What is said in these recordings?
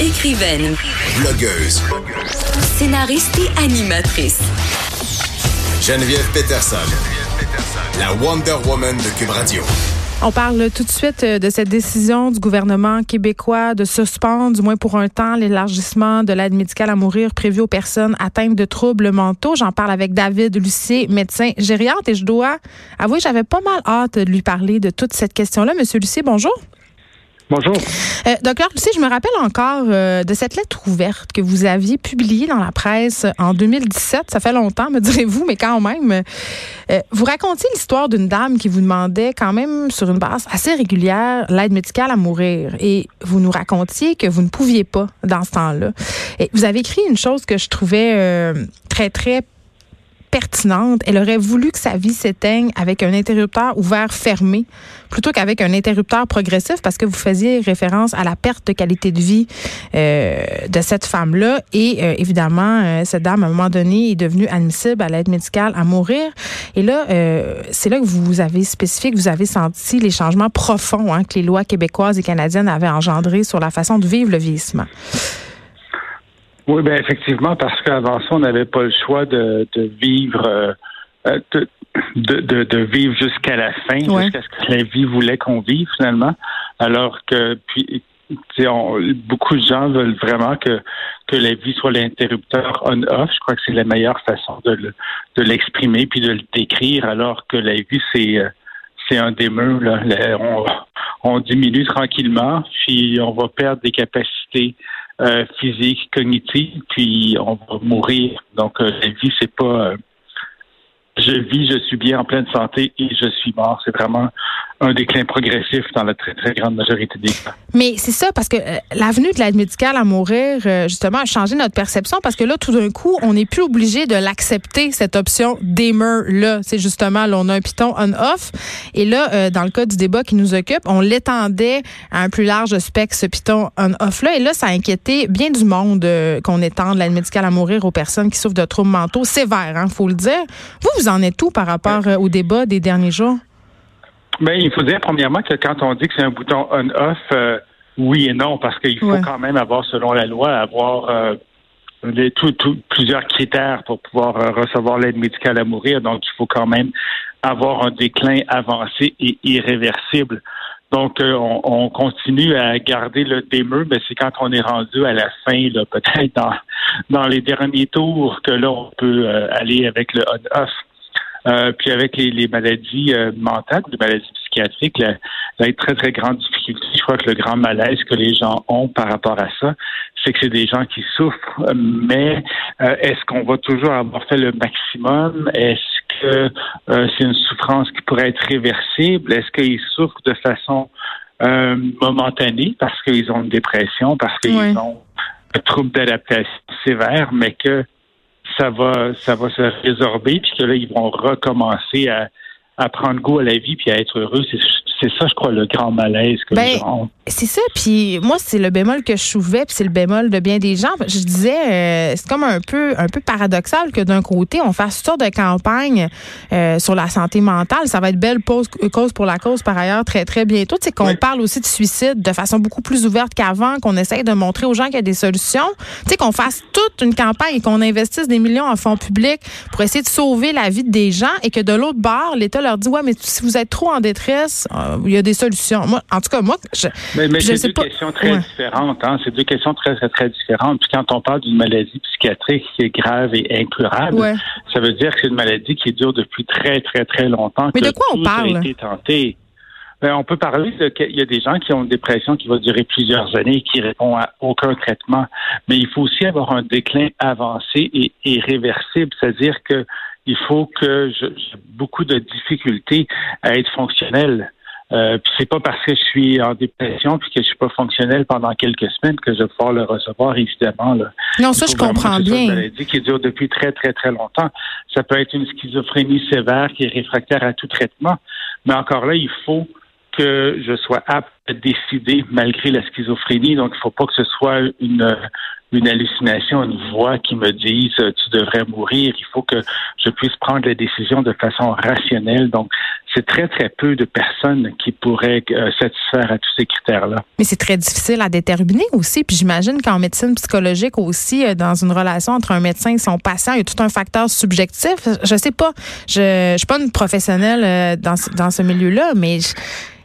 Écrivaine, Blogueuse. scénariste et animatrice. Geneviève Peterson. La Wonder Woman de Cube Radio. On parle tout de suite euh, de cette décision du gouvernement québécois de suspendre, du moins pour un temps, l'élargissement de l'aide médicale à mourir prévue aux personnes atteintes de troubles mentaux. J'en parle avec David Lucier, médecin gériatre, et je dois avouer, j'avais pas mal hâte de lui parler de toute cette question-là. Monsieur Lucier, bonjour. Bonjour. Euh, docteur Lucier, je me rappelle encore euh, de cette lettre ouverte que vous aviez publiée dans la presse en 2017. Ça fait longtemps, me direz-vous, mais quand même. Euh, vous racontiez l'histoire d'une dame qui vous demandait quand même sur une base assez régulière l'aide médicale à mourir. Et vous nous racontiez que vous ne pouviez pas dans ce temps-là. Et vous avez écrit une chose que je trouvais très, très pertinente. Elle aurait voulu que sa vie s'éteigne avec un interrupteur ouvert fermé plutôt qu'avec un interrupteur progressif parce que vous faisiez référence à la perte de qualité de vie euh, de cette femme-là. Et euh, évidemment, euh, cette dame, à un moment donné, est devenue admissible à l'aide médicale à mourir. Et là, euh, c'est là que vous avez spécifié que vous avez senti les changements profonds hein, que les lois québécoises et canadiennes avaient engendrés sur la façon de vivre le vieillissement. Oui, ben effectivement, parce qu'avant ça, on n'avait pas le choix de, de vivre euh, euh, de, de, de, vivre jusqu'à la fin, Ouais. jusqu'à ce que la vie voulait qu'on vive finalement. Alors que puis on- beaucoup de gens veulent vraiment que, que la vie soit l'interrupteur on-off. Je crois que c'est la meilleure façon de, le- de l'exprimer puis de le décrire, alors que la vie, c'est euh, c'est un. Là. La- on, on diminue tranquillement, puis on va perdre des capacités euh, physiques, cognitives, puis on va mourir. Donc euh, la vie, c'est pas euh, je vis, je suis bien en pleine santé et je suis mort. C'est vraiment un déclin progressif dans la très, très grande majorité des cas. Mais c'est ça, parce que euh, l'avenue de l'aide médicale à mourir, euh, justement, a changé notre perception parce que là, tout d'un coup, on n'est plus obligé de l'accepter, cette option d'aimer-là. C'est justement, là, on a un piton on-off. Et là, euh, dans le cas du débat qui nous occupe, on l'étendait à un plus large spectre, ce piton on-off-là. Et là, ça a inquiété bien du monde qu'on étende l'aide médicale à mourir aux personnes qui souffrent de troubles mentaux sévères, hein, faut le dire. Vous, vous en êtes où par rapport au débat des derniers jours? Mais il faut dire premièrement que quand on dit que c'est un bouton on-off, euh, oui et non, parce qu'il faut Ouais. quand même avoir, selon la loi, avoir euh, les- tout- tout- plusieurs critères pour pouvoir euh, recevoir l'aide médicale à mourir. Donc, il faut quand même avoir un déclin avancé et irréversible. Donc, euh, on, on continue à garder le démeux, mais c'est quand on est rendu à la fin, là, peut-être dans, dans les derniers tours, que là, on peut euh, aller avec le on-off. Euh, puis avec les, les maladies euh, mentales, les maladies psychiatriques, la, la très, très grande difficulté, je crois que le grand malaise que les gens ont par rapport à ça, c'est que c'est des gens qui souffrent, mais euh, est-ce qu'on va toujours avoir fait le maximum? Est-ce que euh, c'est une souffrance qui pourrait être réversible? Est-ce qu'ils souffrent de façon euh, momentanée parce qu'ils ont une dépression, parce qu'ils ont un trouble d'adaptation sévère, mais que ça va, ça va se résorber, puis que là, ils vont recommencer à, à prendre goût à la vie puis à être heureux. C'est, ça, je crois, le grand malaise que Ben, les gens ont. C'est ça, puis moi c'est le bémol que je soulevais, puis c'est le bémol de bien des gens. Je disais, euh, c'est comme un peu un peu paradoxal que d'un côté on fasse toutes sortes de campagnes euh, sur la santé mentale. Ça va être belle pause, cause pour la cause par ailleurs très très bientôt. C'est qu'on Oui. parle aussi de suicide de façon beaucoup plus ouverte qu'avant, qu'on essaye de montrer aux gens qu'il y a des solutions. Tu sais qu'on fasse toute une campagne et qu'on investisse des millions en fonds publics pour essayer de sauver la vie des gens et que de l'autre bord l'État leur dit ouais mais si vous êtes trop en détresse, euh, il y a des solutions. Moi, en tout cas moi, je, Mais, mais je c'est deux questions très Ouais. différentes. Hein? C'est deux questions très, très, très différentes. Puis quand on parle d'une maladie psychiatrique qui est grave et incurable, Ouais. ça veut dire que c'est une maladie qui dure depuis très, très, très longtemps. Mais que de quoi on parle? A été tenté. Ben, on peut parler de qu'il y a des gens qui ont une dépression qui va durer plusieurs années et qui répond à aucun traitement. Mais il faut aussi avoir un déclin avancé et irréversible, c'est-à-dire que il faut que j'ai beaucoup de difficultés à être fonctionnel. Euh, c'est pas parce que je suis en dépression puis que je suis pas fonctionnel pendant quelques semaines que je vais pouvoir le recevoir évidemment. Là. Non, ça, je comprends que ce soit une bien. maladie qui dure depuis très, très, très longtemps. Ça peut être une schizophrénie sévère qui est réfractaire à tout traitement. Mais encore là, il faut que je sois apte décider malgré la schizophrénie. Donc, il ne faut pas que ce soit une, une hallucination, une voix qui me dise euh, tu devrais mourir. Il faut que je puisse prendre la décision de façon rationnelle. Donc, c'est très, très peu de personnes qui pourraient euh, satisfaire à tous ces critères-là. Mais c'est très difficile à déterminer aussi. Puis j'imagine qu'en médecine psychologique aussi, euh, dans une relation entre un médecin et son patient, il y a tout un facteur subjectif. Je sais pas. Je ne suis pas une professionnelle dans, dans ce milieu-là, mais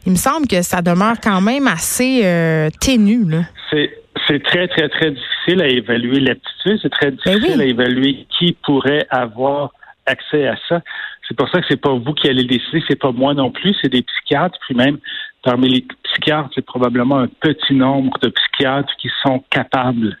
il me semble que ça demeure quand même assez euh, ténu. C'est très, très, très difficile à évaluer l'aptitude. C'est très ben difficile à évaluer qui pourrait avoir accès à ça. C'est pour ça que c'est pas vous qui allez décider, c'est pas moi non plus, c'est des psychiatres. Puis même parmi les psychiatres, c'est probablement un petit nombre de psychiatres qui sont capables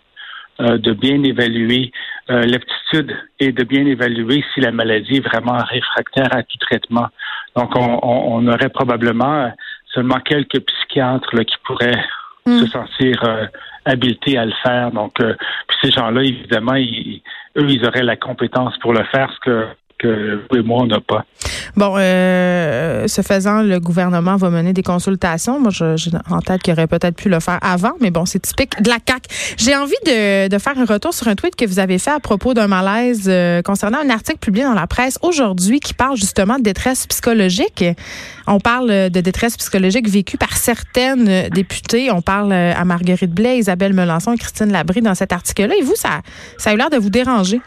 euh, de bien évaluer euh, l'aptitude et de bien évaluer si la maladie est vraiment réfractaire à tout traitement. Donc, on, aurait probablement seulement quelques psychiatres qui pourraient hmm. se sentir euh, habilités à le faire. Donc, puis ces gens-là, évidemment, eux, ils auraient la compétence pour le faire, ce que que vous et moi, on n'a pas. Bon, euh, ce faisant, le gouvernement va mener des consultations. Moi, j'ai en tête qu'il aurait peut-être pu le faire avant, mais bon, c'est typique de la CAQ. J'ai envie de, faire un retour sur un tweet que vous avez fait à propos d'un malaise euh, concernant un article publié dans la presse aujourd'hui qui parle justement de détresse psychologique. On parle de détresse psychologique vécue par certaines députées. On parle à Marguerite Blais, Isabelle Melançon et Christine Labrie dans cet article-là. Et vous, ça, ça a eu l'air de vous déranger?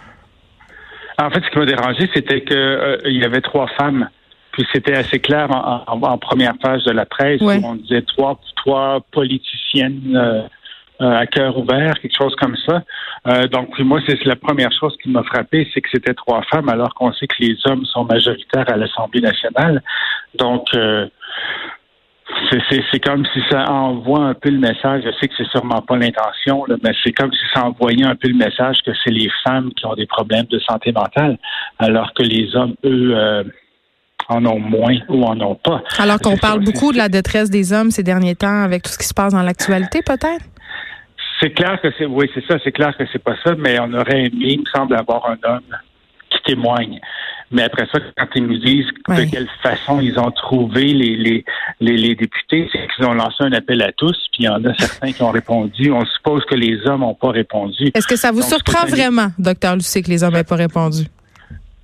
En fait, ce qui m'a dérangé, c'était qu'il euh, y avait trois femmes. Puis c'était assez clair en, première page de la presse où on disait trois, trois politiciennes euh, euh, à cœur ouvert, quelque chose comme ça. donc moi, c'est la première chose qui m'a frappé, c'est que c'était trois femmes, alors qu'on sait que les hommes sont majoritaires à l'Assemblée nationale. Donc c'est comme si ça envoie un peu le message. Je sais que c'est sûrement pas l'intention, mais c'est comme si ça envoyait un peu le message que c'est les femmes qui ont des problèmes de santé mentale, alors que les hommes, eux, euh, en ont moins ou en ont pas. Alors qu'on parle beaucoup de la détresse des hommes ces derniers temps avec tout ce qui se passe dans l'actualité, peut-être? C'est clair que c'est oui, c'est ça, c'est clair que c'est pas ça, mais on aurait aimé, il me semble, avoir un homme qui témoigne. Mais après ça, quand ils nous disent de quelle façon ils ont trouvé les, les, les, députés, c'est qu'ils ont lancé un appel à tous, puis il y en a certains qui ont répondu. On suppose que les hommes n'ont pas répondu. Est-ce que ça vous surprend vraiment, docteur Lucé, que les hommes n'aient pas répondu?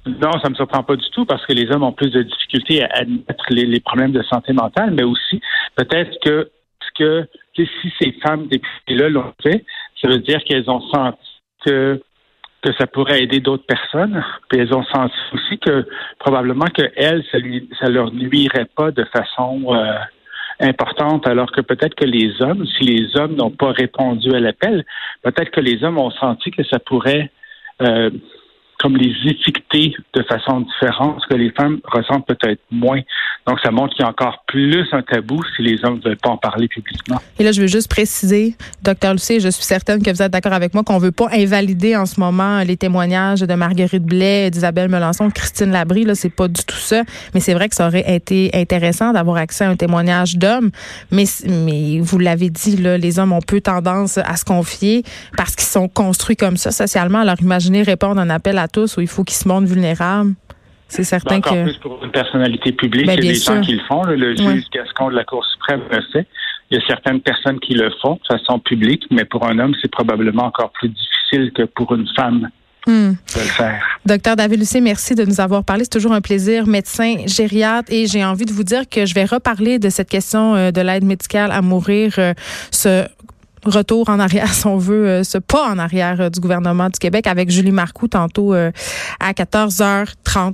Non, ça me surprend pas du tout parce que les hommes ont plus de difficultés à admettre les, problèmes de santé mentale, mais aussi peut-être que, que si ces femmes députées-là l'ont fait, ça veut dire qu'elles ont senti que que ça pourrait aider d'autres personnes. Puis elles ont senti aussi que probablement que elles, ça, leur nuirait pas de façon euh, importante, alors que peut-être que les hommes, si les hommes n'ont pas répondu à l'appel, peut-être que les hommes ont senti que ça pourrait euh, comme les étiqueter de façon différente, que les femmes ressentent peut-être moins. Donc, ça montre qu'il y a encore plus un tabou si les hommes ne veulent pas en parler publiquement. Et là, je veux juste préciser, docteur Lucie, je suis certaine que vous êtes d'accord avec moi qu'on ne veut pas invalider en ce moment les témoignages de Marguerite Blais, d'Isabelle Melançon, Christine Labrie. Là, c'est pas du tout ça. Mais c'est vrai que ça aurait été intéressant d'avoir accès à un témoignage d'hommes. Mais, mais vous l'avez dit, là, les hommes ont peu tendance à se confier parce qu'ils sont construits comme ça socialement. Alors, imaginez répondre à un appel à tous où il faut qu'ils se montrent vulnérables. C'est certain Encore que. plus pour une personnalité publique, ben, il y a des gens qui le font. Le, juge Gascon de la Cour suprême le sait. Il y a certaines personnes qui le font de façon publique, mais pour un homme, c'est probablement encore plus difficile que pour une femme. Hmm. De le faire. Docteur David Lucé, merci de nous avoir parlé. C'est toujours un plaisir, médecin gériatre. Et j'ai envie de vous dire que je vais reparler de cette question euh, de l'aide médicale à mourir, euh, ce retour en arrière, si on veut, euh, ce pas en arrière du gouvernement du Québec avec Julie Marcoux tantôt à 14h30.